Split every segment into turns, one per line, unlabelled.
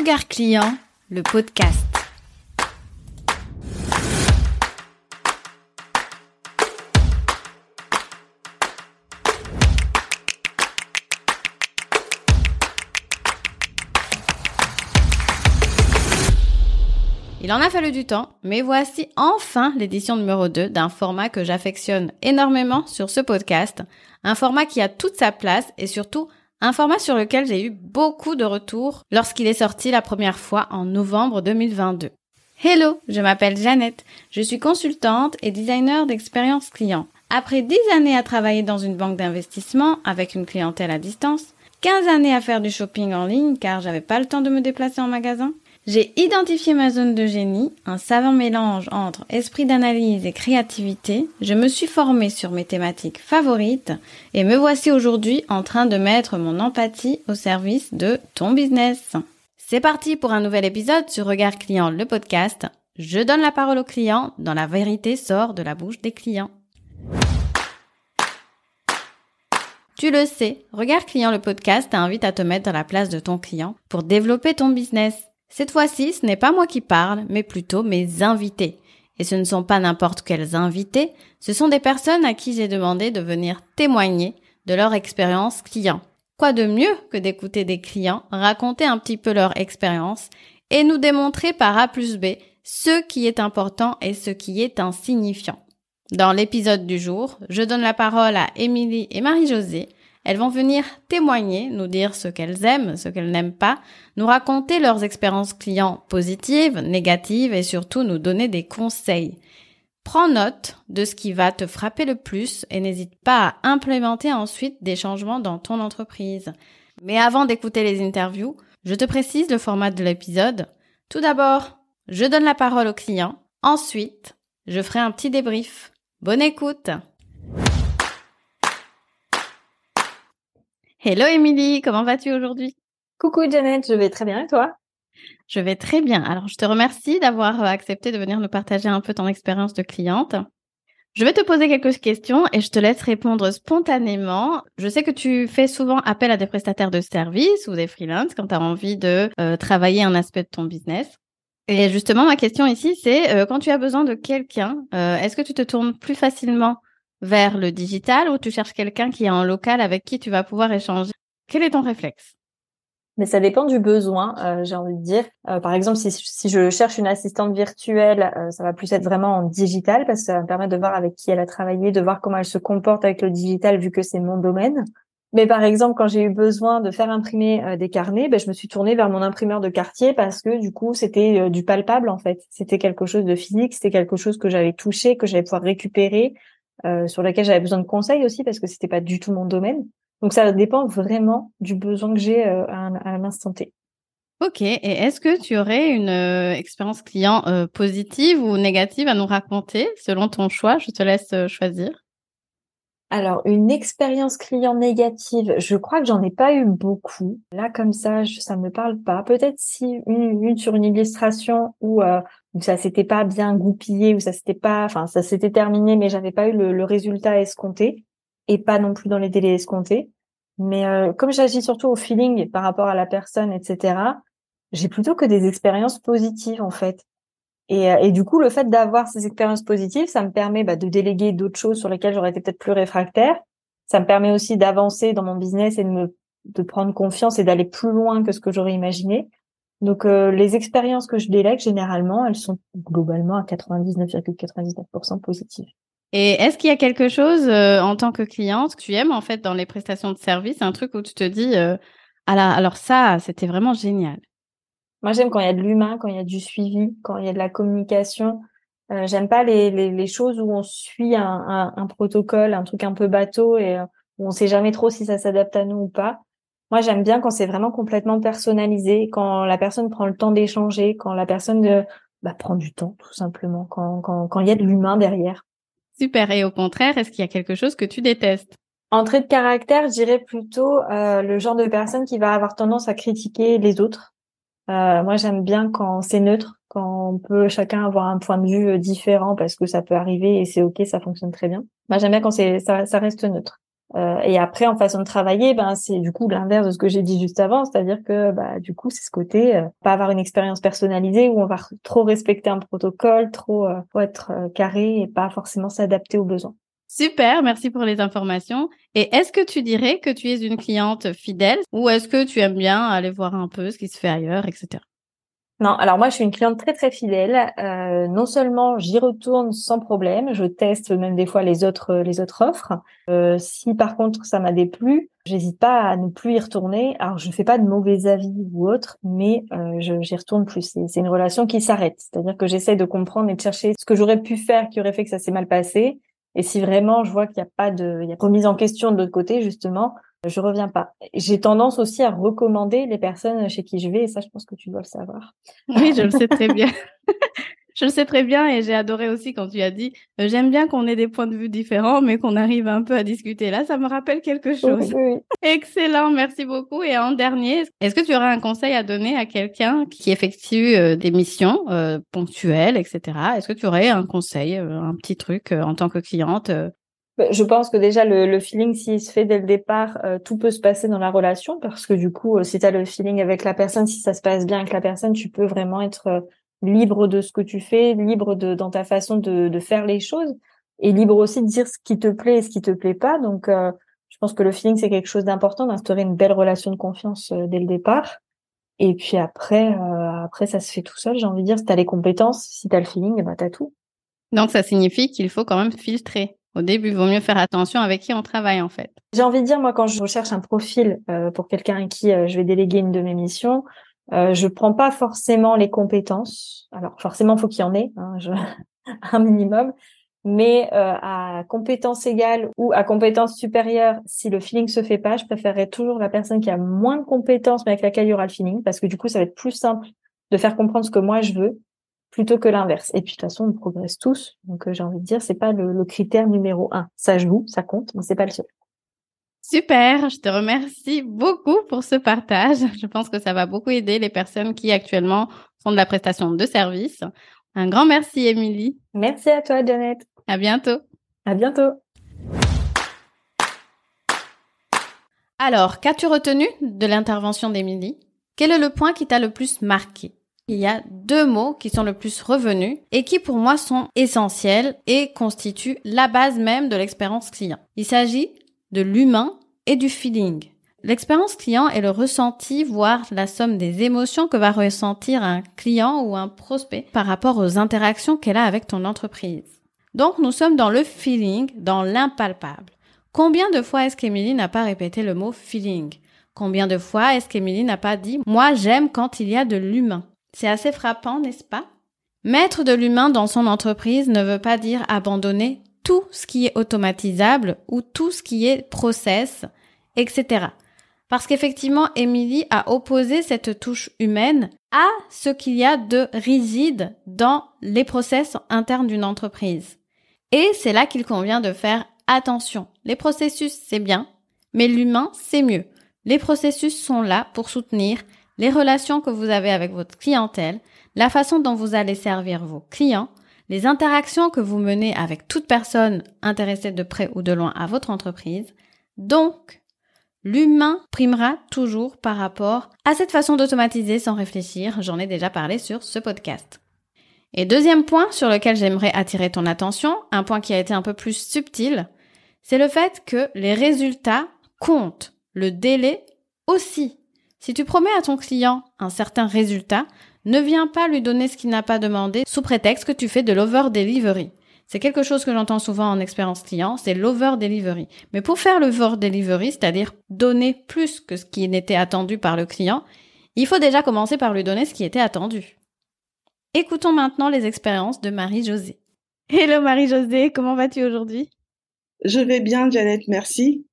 Regard client, le podcast. Il en a fallu du temps, mais voici enfin l'édition numéro 2 d'un format que j'affectionne énormément sur ce podcast, un format qui a toute sa place et surtout un format sur lequel j'ai eu beaucoup de retours lorsqu'il est sorti la première fois en novembre 2022. Hello, je m'appelle Jeannette, je suis consultante et designer d'expérience client. Après 10 années à travailler dans une banque d'investissement avec une clientèle à distance, 15 années à faire du shopping en ligne car j'avais pas le temps de me déplacer en magasin, j'ai identifié ma zone de génie, un savant mélange entre esprit d'analyse et créativité. Je me suis formée sur mes thématiques favorites et me voici aujourd'hui en train de mettre mon empathie au service de ton business. C'est parti pour un nouvel épisode sur Regard Client, le podcast. Je donne la parole aux clients dans la vérité sort de la bouche des clients. Tu le sais, Regard Client, le podcast t'invite à te mettre dans la place de ton client pour développer ton business. Cette fois-ci, ce n'est pas moi qui parle, mais plutôt mes invités. Et ce ne sont pas n'importe quels invités, ce sont des personnes à qui j'ai demandé de venir témoigner de leur expérience client. Quoi de mieux que d'écouter des clients raconter un petit peu leur expérience et nous démontrer par A plus B ce qui est important et ce qui est insignifiant. Dans l'épisode du jour, je donne la parole à Émilie et Marie-Josée, elles vont venir témoigner, nous dire ce qu'elles aiment, ce qu'elles n'aiment pas, nous raconter leurs expériences clients positives, négatives et surtout nous donner des conseils. Prends note de ce qui va te frapper le plus et n'hésite pas à implémenter ensuite des changements dans ton entreprise. Mais avant d'écouter les interviews, je te précise le format de l'épisode. Tout d'abord, je donne la parole au client. Ensuite, je ferai un petit débrief. Bonne écoute! Hello Émilie, comment vas-tu aujourd'hui?
Coucou Janet, je vais très bien et toi?
Je vais très bien. Alors je te remercie d'avoir euh, accepté de venir nous partager un peu ton expérience de cliente. Je vais te poser quelques questions et je te laisse répondre spontanément. Je sais que tu fais souvent appel à des prestataires de services ou des freelances quand tu as envie de euh, travailler un aspect de ton business. Et justement, ma question ici, c'est euh, quand tu as besoin de quelqu'un, est-ce que tu te tournes plus facilement vers le digital ou tu cherches quelqu'un qui est en local avec qui tu vas pouvoir échanger? Quel est ton réflexe?
Mais ça dépend du besoin, euh, j'ai envie de dire. Euh, par exemple, si, si, je cherche une assistante virtuelle, euh, ça va plus être vraiment en digital parce que ça me permettre de voir avec qui elle a travaillé, de voir comment elle se comporte avec le digital vu que c'est mon domaine. Mais par exemple, quand j'ai eu besoin de faire imprimer des carnets, ben, je me suis tournée vers mon imprimeur de quartier parce que du coup, c'était du palpable en fait. C'était quelque chose de physique, c'était quelque chose que j'avais touché, que j'allais pouvoir récupérer, euh, sur laquelle j'avais besoin de conseils aussi parce que c'était pas du tout mon domaine. Donc ça dépend vraiment du besoin que j'ai euh, à, à l'instant T.
Ok. Et est-ce que tu aurais une euh, expérience client positive ou négative à nous raconter selon ton choix? Je te laisse choisir.
Alors, une expérience client négative, je crois que j'en ai pas eu beaucoup. Là, comme ça, je, ça me parle pas. Peut-être si une, une, sur une illustration où, euh, où ça s'était pas bien goupillé, où ça s'était pas, enfin, ça s'était terminé, mais j'avais pas eu le, le, résultat escompté et pas non plus dans les délais escomptés. Mais euh, comme j'agis surtout au feeling par rapport à la personne, etc., j'ai plutôt que des expériences positives en fait. Et, euh, et, du coup, le fait d'avoir ces expériences positives, ça me permet bah, de déléguer d'autres choses sur lesquelles j'aurais été peut-être plus réfractaire. Ça me permet aussi d'avancer dans mon business et de me de prendre confiance et d'aller plus loin que ce que j'aurais imaginé. Donc euh, les expériences que je délègue généralement, elles sont globalement à 99,99% positives.
Et est-ce qu'il y a quelque chose euh, en tant que cliente que tu aimes en fait dans les prestations de services, un truc où tu te dis ah alors ça c'était vraiment génial.
Moi, j'aime quand il y a de l'humain, quand il y a du suivi, quand il y a de la communication. Euh, j'aime pas les, les, les, choses où on suit un, un, un, protocole, un truc un peu bateau et euh, où on sait jamais trop si ça s'adapte à nous ou pas. Moi, j'aime bien quand c'est vraiment complètement personnalisé, quand la personne prend le temps d'échanger, quand la personne euh, bah, prend du temps, tout simplement, quand, quand, quand il y a de l'humain derrière.
Super. Et au contraire, est-ce qu'il y a quelque chose que tu détestes?
Entrée de caractère, je dirais plutôt euh, le genre de personne qui va avoir tendance à critiquer les autres euh, moi, j'aime bien quand c'est neutre, quand on peut chacun avoir un point de vue différent parce que ça peut arriver et c'est ok, ça fonctionne très bien. Moi, j'aime bien quand c'est ça, ça reste neutre. Euh, et après, en façon de travailler, ben c'est du coup l'inverse de ce que j'ai dit juste avant, c'est-à-dire que bah du coup c'est ce côté euh, pas avoir une expérience personnalisée où on va trop respecter un protocole, trop euh, être euh, carré et pas forcément s'adapter aux besoins.
Super, merci pour les informations. Et est-ce que tu dirais que tu es une cliente fidèle ou est-ce que tu aimes bien aller voir un peu ce qui se fait ailleurs, etc.
Non, alors moi je suis une cliente très très fidèle. Euh, non seulement j'y retourne sans problème, je teste même des fois les autres les autres offres. Euh, si par contre ça m'a déplu, j'hésite pas à ne plus y retourner. Alors je fais pas de mauvais avis ou autre, mais euh, j'y retourne plus. C'est une relation qui s'arrête, c'est-à-dire que j'essaie de comprendre et de chercher ce que j'aurais pu faire qui aurait fait que ça s'est mal passé. Et si vraiment je vois qu'il n'y a pas de, il y a remise en question de l'autre côté justement, je reviens pas. J'ai tendance aussi à recommander les personnes chez qui je vais, et ça, je pense que tu dois le savoir.
Oui, je le sais très bien. je le sais très bien et j'ai adoré aussi quand tu as dit euh, j'aime bien qu'on ait des points de vue différents mais qu'on arrive un peu à discuter. Là, ça me rappelle quelque chose.
Oui,
Excellent, merci beaucoup. Et en dernier, est-ce que tu aurais un conseil à donner à quelqu'un qui effectue euh, des missions euh, ponctuelles, etc. Est-ce que tu aurais un conseil, un petit truc en tant que cliente
je pense que déjà le, feeling, s'il se fait dès le départ, euh, tout peut se passer dans la relation parce que du coup, euh, si tu as le feeling avec la personne, si ça se passe bien avec la personne, tu peux vraiment être euh, libre de ce que tu fais, libre de dans ta façon de, faire les choses et libre aussi de dire ce qui te plaît et ce qui te plaît pas. Donc, je pense que le feeling c'est quelque chose d'important d'instaurer une belle relation de confiance dès le départ. Et puis après, après ça se fait tout seul. J'ai envie de dire, si t'as les compétences, si t'as le feeling, bah t'as tout.
Donc ça signifie qu'il faut quand même filtrer. Au début, il vaut mieux faire attention avec qui on travaille en fait.
J'ai envie de dire, moi, quand je recherche un profil euh, pour quelqu'un à qui euh, je vais déléguer une de mes missions, euh, je prends pas forcément les compétences. Alors forcément, faut qu'il y en ait, hein, un minimum, mais euh, à compétence égale ou à compétence supérieure, si le feeling se fait pas, je préférerais toujours la personne qui a moins de compétences mais avec laquelle il y aura le feeling, parce que du coup, ça va être plus simple de faire comprendre ce que moi je veux plutôt que l'inverse. Et puis de toute façon, on progresse tous. Donc euh, j'ai envie de dire, c'est pas le, critère numéro un. Ça joue, ça compte, mais c'est pas le seul.
Super, je te remercie beaucoup pour ce partage. Je pense que ça va beaucoup aider les personnes qui actuellement font de la prestation de service. Un grand merci, Émilie.
Merci à toi, Janet.
À bientôt.
À bientôt.
Alors, qu'as-tu retenu de l'intervention d'Émilie? Quel est le point qui t'a le plus marqué? Il y a deux mots qui sont le plus revenus et qui pour moi sont essentiels et constituent la base même de l'expérience client. Il s'agit de l'humain et du feeling. L'expérience client est le ressenti, voire la somme des émotions que va ressentir un client ou un prospect par rapport aux interactions qu'elle a avec ton entreprise. Donc nous sommes dans le feeling, dans l'impalpable. Combien de fois est-ce qu'Emilie n'a pas répété le mot feeling? Combien de fois est-ce qu'Emilie n'a pas dit ⁇ Moi j'aime quand il y a de l'humain ⁇ c'est assez frappant, n'est-ce pas? Mettre de l'humain dans son entreprise ne veut pas dire abandonner tout ce qui est automatisable ou tout ce qui est process, etc. Parce qu'effectivement, Émilie a opposé cette touche humaine à ce qu'il y a de rigide dans les process internes d'une entreprise. Et c'est là qu'il convient de faire attention. Les processus, c'est bien, mais l'humain, c'est mieux. Les processus sont là pour soutenir les relations que vous avez avec votre clientèle, la façon dont vous allez servir vos clients, les interactions que vous menez avec toute personne intéressée de près ou de loin à votre entreprise. Donc, l'humain primera toujours par rapport à cette façon d'automatiser sans réfléchir. J'en ai déjà parlé sur ce podcast. Et deuxième point sur lequel j'aimerais attirer ton attention, un point qui a été un peu plus subtil, c'est le fait que les résultats comptent, le délai aussi. Si tu promets à ton client un certain résultat, ne viens pas lui donner ce qu'il n'a pas demandé sous prétexte que tu fais de l'over-delivery. C'est quelque chose que j'entends souvent en expérience client, c'est l'over-delivery. Mais pour faire l'over-delivery, c'est-à-dire donner plus que ce qui n'était attendu par le client, il faut déjà commencer par lui donner ce qui était attendu. Écoutons maintenant les expériences de Marie-Josée. Hello Marie-Josée, comment vas-tu aujourd'hui?
Je vais bien, Janet, merci.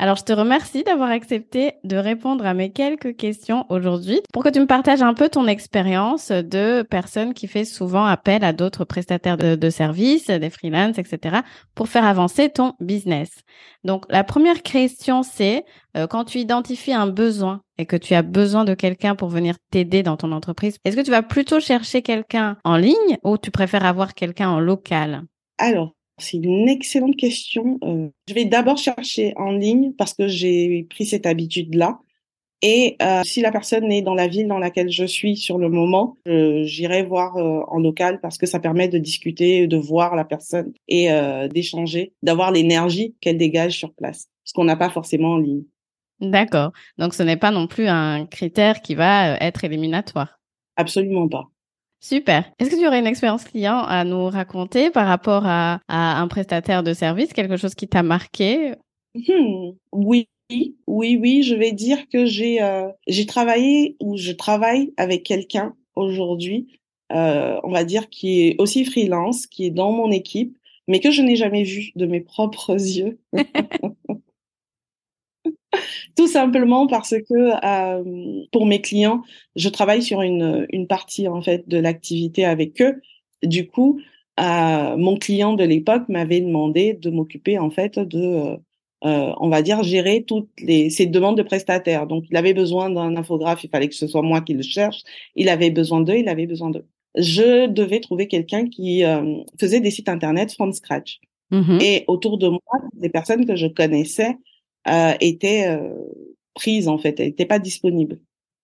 Alors, je te remercie d'avoir accepté de répondre à mes quelques questions aujourd'hui pour que tu me partages un peu ton expérience de personne qui fait souvent appel à d'autres prestataires de, services, des freelances, etc., pour faire avancer ton business. Donc, la première question, c'est euh, quand tu identifies un besoin et que tu as besoin de quelqu'un pour venir t'aider dans ton entreprise, est-ce que tu vas plutôt chercher quelqu'un en ligne ou tu préfères avoir quelqu'un en local?
Alors, C'est une excellente question. Euh, je vais d'abord chercher en ligne parce que j'ai pris cette habitude-là. Et euh, si la personne est dans la ville dans laquelle je suis sur le moment, j'irai voir euh, en local parce que ça permet de discuter, de voir la personne et euh, d'échanger, d'avoir l'énergie qu'elle dégage sur place, ce qu'on n'a pas forcément en ligne.
D'accord. Donc ce n'est pas non plus un critère qui va être éliminatoire.
Absolument pas.
Super. Est-ce que tu aurais une expérience client à nous raconter par rapport à, un prestataire de service, quelque chose qui t'a marqué?
Hmm, Oui, oui, oui, je vais dire que j'ai euh, j'ai travaillé ou je travaille avec quelqu'un aujourd'hui, euh, on va dire qui est aussi freelance, qui est dans mon équipe, mais que je n'ai jamais vu de mes propres yeux. Tout simplement parce que euh, pour mes clients, je travaille sur une, une partie en fait de l'activité avec eux. Du coup, euh, mon client de l'époque m'avait demandé de m'occuper en fait de, euh, on va dire, gérer toutes les ces demandes de prestataires. Donc, il avait besoin d'un infographe, il fallait que ce soit moi qui le cherche. Il avait besoin d'eux, il avait besoin d'eux. Je devais trouver quelqu'un qui faisait des sites internet from scratch. Mmh Et autour de moi, des personnes que je connaissais était euh, prise en fait, elle n'était pas disponible.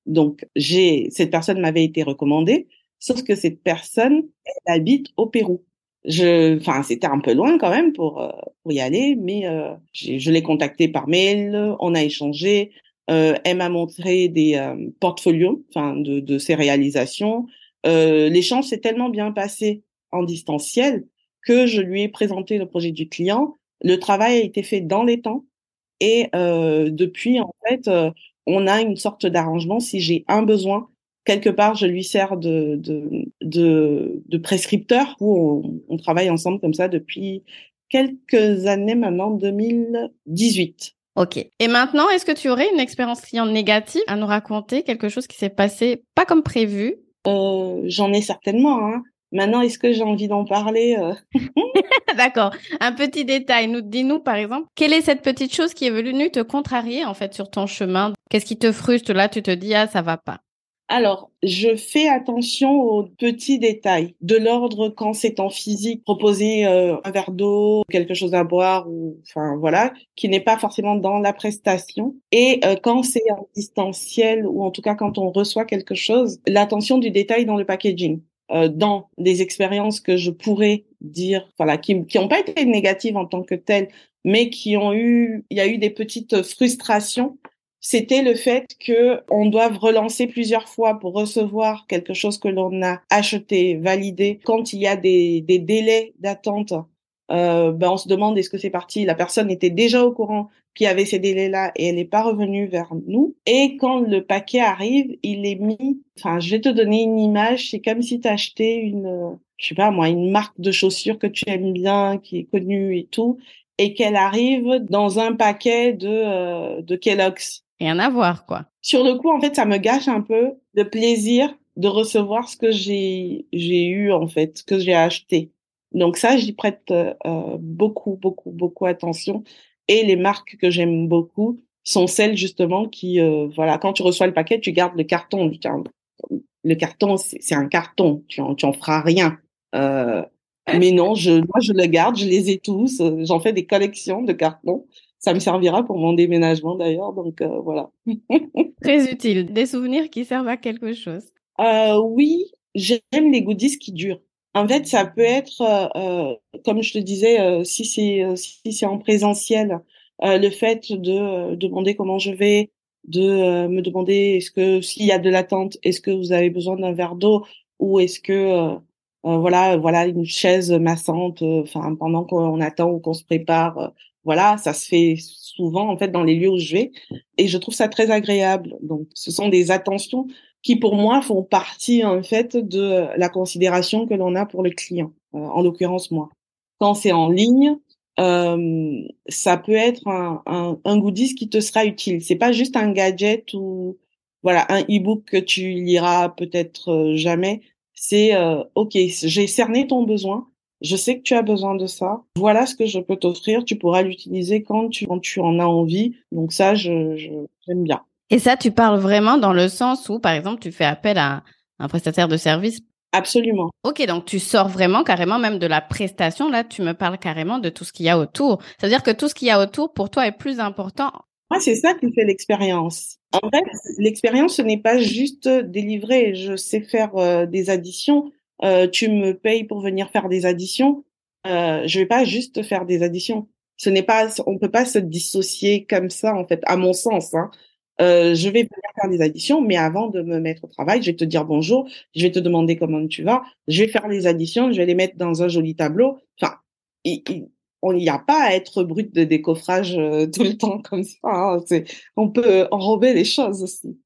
Donc j'ai cette personne m'avait été recommandée, sauf que cette personne elle habite au Pérou. Je, enfin c'était un peu loin quand même pour euh, pour y aller, mais euh, je l'ai contactée par mail, on a échangé. Euh, elle m'a montré des euh, portfolios, enfin de, de ses réalisations. L'échange s'est tellement bien passé en distanciel que je lui ai présenté le projet du client. Le travail a été fait dans les temps. Et euh, depuis, en fait, euh, on a une sorte d'arrangement. Si j'ai un besoin, quelque part, je lui sers de, de, de, de prescripteur où on, on, travaille ensemble comme ça depuis quelques années maintenant, 2018.
Ok. Et maintenant, est-ce que tu aurais une expérience client négative à nous raconter, quelque chose qui s'est passé pas comme prévu?
Euh, J'en ai certainement. Hein. Maintenant, est-ce que j'ai envie d'en parler euh?
D'accord. Un petit détail. Nous, dis-nous, par exemple, quelle est cette petite chose qui est venue te contrarier, en fait, sur ton chemin? Qu'est-ce qui te frustre? Là, tu te dis, ah, ça va pas.
Alors, je fais attention aux petits détails, de l'ordre quand c'est en physique, proposer euh, un verre d'eau, quelque chose à boire, ou enfin voilà, qui n'est pas forcément dans la prestation. Et euh, quand c'est en distanciel, ou en tout cas quand on reçoit quelque chose, l'attention du détail dans le packaging. Euh, dans des expériences que je pourrais dire, voilà, qui n'ont pas été négatives en tant que telles, mais qui ont eu, il y a eu des petites frustrations. C'était le fait que on doive relancer plusieurs fois pour recevoir quelque chose que l'on a acheté, validé. Quand il y a des, des délais d'attente, euh, ben on se demande est-ce que c'est parti? La personne était déjà au courant qu'il y avait ces délais-là et elle n'est pas revenue vers nous. Et quand le paquet arrive, il est mis, enfin, je vais te donner une image, c'est comme si tu achetais une, je sais pas moi, une marque de chaussures que tu aimes bien, qui est connue et tout, et qu'elle arrive dans un paquet de, euh, de Kellogg's.
Rien à voir, quoi.
Sur le coup, en fait, ça me gâche un peu le plaisir de recevoir ce que j'ai, j'ai eu, en fait, ce que j'ai acheté. Donc ça, j'y prête euh, beaucoup, beaucoup, beaucoup attention. Et les marques que j'aime beaucoup sont celles justement qui, euh, voilà, quand tu reçois le paquet, tu gardes le carton. Le carton, c'est un carton, tu en, tu en feras rien. Euh, mais non, je, moi je le garde, je les ai tous. Euh, j'en fais des collections de cartons. Ça me servira pour mon déménagement d'ailleurs, donc euh, voilà.
Très utile, des souvenirs qui servent à quelque chose.
Euh, oui, j'aime les goodies qui durent. En fait, ça peut être, euh, euh comme je te disais, euh, si c'est euh, si c'est en présentiel, le fait de demander comment je vais, de me demander est-ce que s'il y a de l'attente, est-ce que vous avez besoin d'un verre d'eau ou est-ce que voilà voilà une chaise massante, enfin pendant qu'on attend ou qu'on se prépare, voilà, ça se fait souvent en fait dans les lieux où je vais et je trouve ça très agréable. Donc, ce sont des attentions qui pour moi font partie en fait de la considération que l'on a pour le client, euh, en l'occurrence moi. Quand c'est en ligne, euh, ça peut être un, un, un, goodies qui te sera utile. C'est pas juste un gadget ou voilà un e-book que tu liras peut-être euh, jamais. C'est euh, ok, j'ai cerné ton besoin. Je sais que tu as besoin de ça. Voilà ce que je peux t'offrir. Tu pourras l'utiliser quand tu quand tu en as envie. Donc ça, je j'aime bien.
Et ça, tu parles vraiment dans le sens où, par exemple, tu fais appel à un prestataire de service?
Absolument.
Ok, donc tu sors vraiment carrément même de la prestation. Là, tu me parles carrément de tout ce qu'il y a autour. C'est-à-dire que tout ce qu'il y a autour, pour toi, est plus important?
Moi, c'est ça qui fait l'expérience. En fait, l'expérience, ce n'est pas juste délivrer. Je sais faire euh, des additions. Euh, tu me payes pour venir faire des additions. Euh, je vais pas juste faire des additions. Ce n'est pas, on peut pas se dissocier comme ça, en fait, à mon sens. Hein. Euh, je vais venir faire des additions, mais avant de me mettre au travail, je vais te dire bonjour, je vais te demander comment tu vas, je vais faire les additions, je vais les mettre dans un joli tableau. Enfin, il n'y a pas à être brut de décoffrage euh, tout le temps comme ça. Hein. on peut enrober les choses aussi.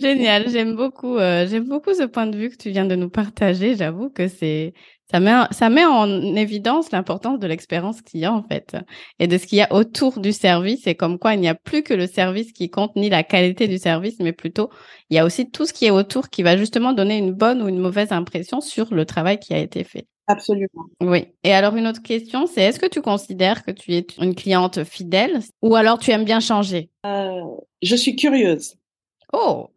Génial, j'aime beaucoup, euh, j'aime beaucoup ce point de vue que tu viens de nous partager. J'avoue que c'est ça met, ça met en évidence l'importance de l'expérience client, en fait, et de ce qu'il y a autour du service, et comme quoi il n'y a plus que le service qui compte, ni la qualité du service, mais plutôt, il y a aussi tout ce qui est autour qui va justement donner une bonne ou une mauvaise impression sur le travail qui a été fait.
Absolument.
Oui. Et alors, une autre question, c'est est-ce que tu considères que tu es une cliente fidèle ou alors tu aimes bien changer?
Euh, Je suis curieuse.
Oh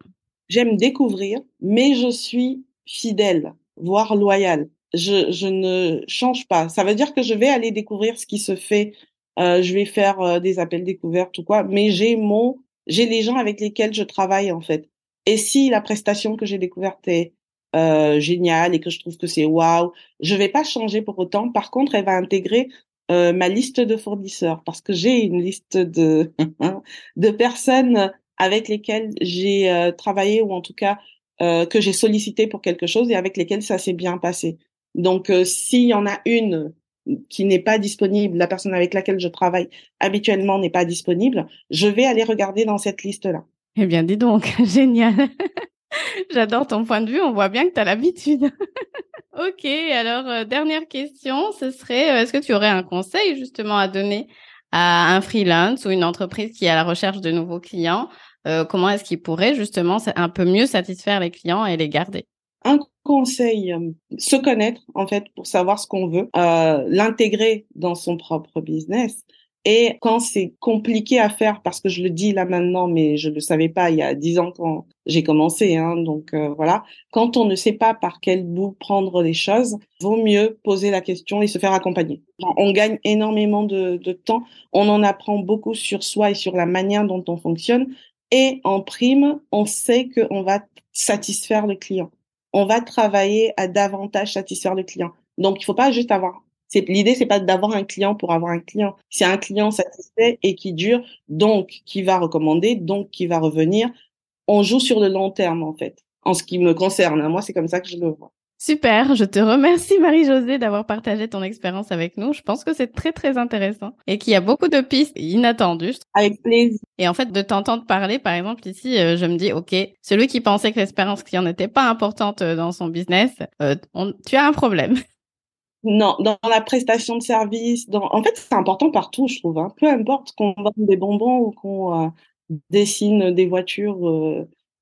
J'aime découvrir, mais je suis fidèle, voire loyale je, ne change pas. Ça veut dire que je vais aller découvrir ce qui se fait. Euh, je vais faire euh, des appels découvertes ou quoi, mais j'ai mon, j'ai les gens avec lesquels je travaille en fait. Et si la prestation que j'ai découverte est euh, géniale et que je trouve que c'est waouh, je vais pas changer pour autant. Par contre, elle va intégrer ma liste de fournisseurs parce que j'ai une liste de de personnes avec lesquelles j'ai travaillé ou en tout cas que j'ai sollicité pour quelque chose et avec lesquelles ça s'est bien passé. Donc, euh, s'il y en a une qui n'est pas disponible, la personne avec laquelle je travaille habituellement n'est pas disponible, je vais aller regarder dans cette liste-là.
Eh bien, dis donc, génial. J'adore ton point de vue, on voit bien que tu as l'habitude. ok, alors euh, dernière question, ce serait, euh, est-ce que tu aurais un conseil justement à donner à un freelance ou une entreprise qui est à la recherche de nouveaux clients? Comment est-ce qu'il pourrait justement un peu mieux satisfaire les clients et les garder?
Un conseil, euh, se connaître en fait pour savoir ce qu'on veut, euh, l'intégrer dans son propre business. Et quand c'est compliqué à faire, parce que je le dis là maintenant, mais je ne le savais pas il y a dix ans quand j'ai commencé, hein, donc euh, voilà. Quand on ne sait pas par quel bout prendre les choses, vaut mieux poser la question et se faire accompagner. On gagne énormément de, de temps, on en apprend beaucoup sur soi et sur la manière dont on fonctionne. Et en prime, on sait qu'on va satisfaire le client on va travailler à davantage satisfaire le client. Donc, il faut pas juste avoir. C'est l'idée, c'est pas d'avoir un client pour avoir un client. C'est un client satisfait et qui dure, donc qui va recommander, donc qui va revenir. On joue sur le long terme en fait. En ce qui me concerne, moi, c'est comme ça que je le vois.
Super, je te remercie Marie-Josée d'avoir partagé ton expérience avec nous. Je pense que c'est très très intéressant et qu'il y a beaucoup de pistes inattendues.
Avec plaisir.
Et en fait, de t'entendre parler, par exemple, ici, euh, je me dis, OK, celui qui pensait que l'expérience client n'était pas importante euh, dans son business, euh, tu as un problème.
Non, dans la prestation de service, dans... en fait, c'est important partout, je trouve. Hein. Peu importe qu'on vende des bonbons ou qu'on dessine des voitures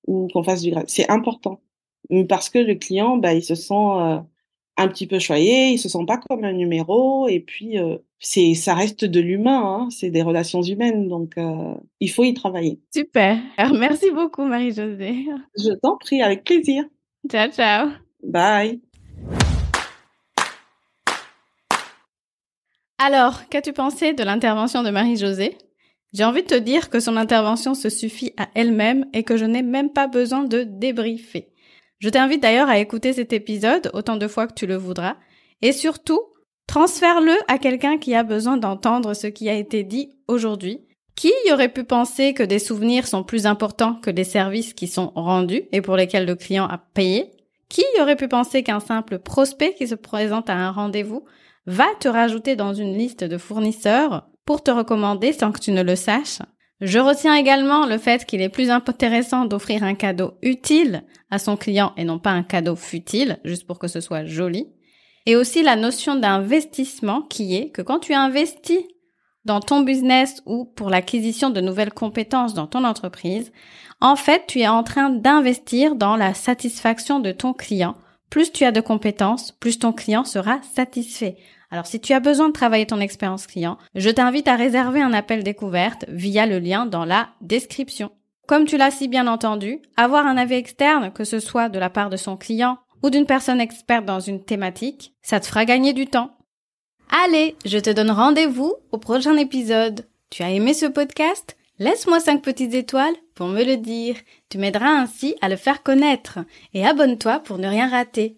ou qu'on fasse du c'est important parce que le client, bah, il se sent euh, un petit peu choyé, il se sent pas comme un numéro, et puis euh, c'est, ça reste de l'humain, hein, c'est des relations humaines, donc euh, il faut y travailler.
Super, merci beaucoup Marie-Josée.
Je t'en prie, avec plaisir.
Ciao, ciao.
Bye.
Alors, qu'as-tu pensé de l'intervention de Marie-Josée? J'ai envie de te dire que son intervention se suffit à elle-même et que je n'ai même pas besoin de débriefer. Je t'invite d'ailleurs à écouter cet épisode autant de fois que tu le voudras. Et surtout, transfère-le à quelqu'un qui a besoin d'entendre ce qui a été dit aujourd'hui. Qui aurait pu penser que des souvenirs sont plus importants que des services qui sont rendus et pour lesquels le client a payé? Qui aurait pu penser qu'un simple prospect qui se présente à un rendez-vous va te rajouter dans une liste de fournisseurs pour te recommander sans que tu ne le saches? Je retiens également le fait qu'il est plus intéressant d'offrir un cadeau utile à son client et non pas un cadeau futile, juste pour que ce soit joli. Et aussi la notion d'investissement qui est que quand tu investis dans ton business ou pour l'acquisition de nouvelles compétences dans ton entreprise, en fait, tu es en train d'investir dans la satisfaction de ton client. Plus tu as de compétences, plus ton client sera satisfait. Alors si tu as besoin de travailler ton expérience client, je t'invite à réserver un appel découverte via le lien dans la description. Comme tu l'as si bien entendu, avoir un avis externe, que ce soit de la part de son client, ou d'une personne experte dans une thématique, ça te fera gagner du temps. Allez, je te donne rendez-vous au prochain épisode. Tu as aimé ce podcast? Laisse-moi 5 petites étoiles pour me le dire. Tu m'aideras ainsi à le faire connaître. Et abonne-toi pour ne rien rater.